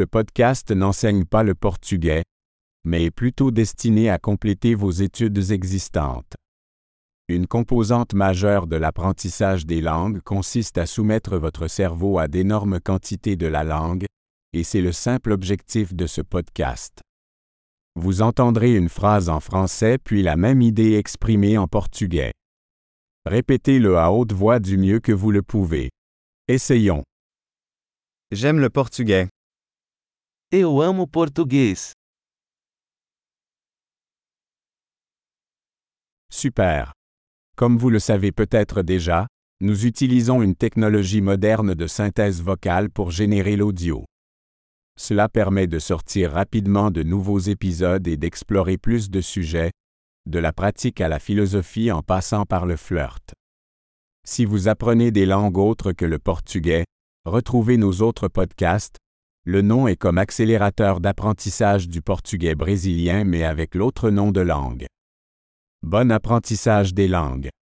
Ce podcast n'enseigne pas le portugais, mais est plutôt destiné à compléter vos études existantes. Une composante majeure de l'apprentissage des langues consiste à soumettre votre cerveau à d'énormes quantités de la langue, et c'est le simple objectif de ce podcast. Vous entendrez une phrase en français puis la même idée exprimée en portugais. Répétez-le à haute voix du mieux que vous le pouvez. Essayons. J'aime le portugais. Eu amo português. Super. Comme vous le savez peut-être déjà, nous utilisons une technologie moderne de synthèse vocale pour générer l'audio. Cela permet de sortir rapidement de nouveaux épisodes et d'explorer plus de sujets, de la pratique à la philosophie en passant par le flirt. Si vous apprenez des langues autres que le portugais, retrouvez nos autres podcasts. Le nom est comme accélérateur d'apprentissage du portugais brésilien mais avec l'autre nom de langue. Bon apprentissage des langues.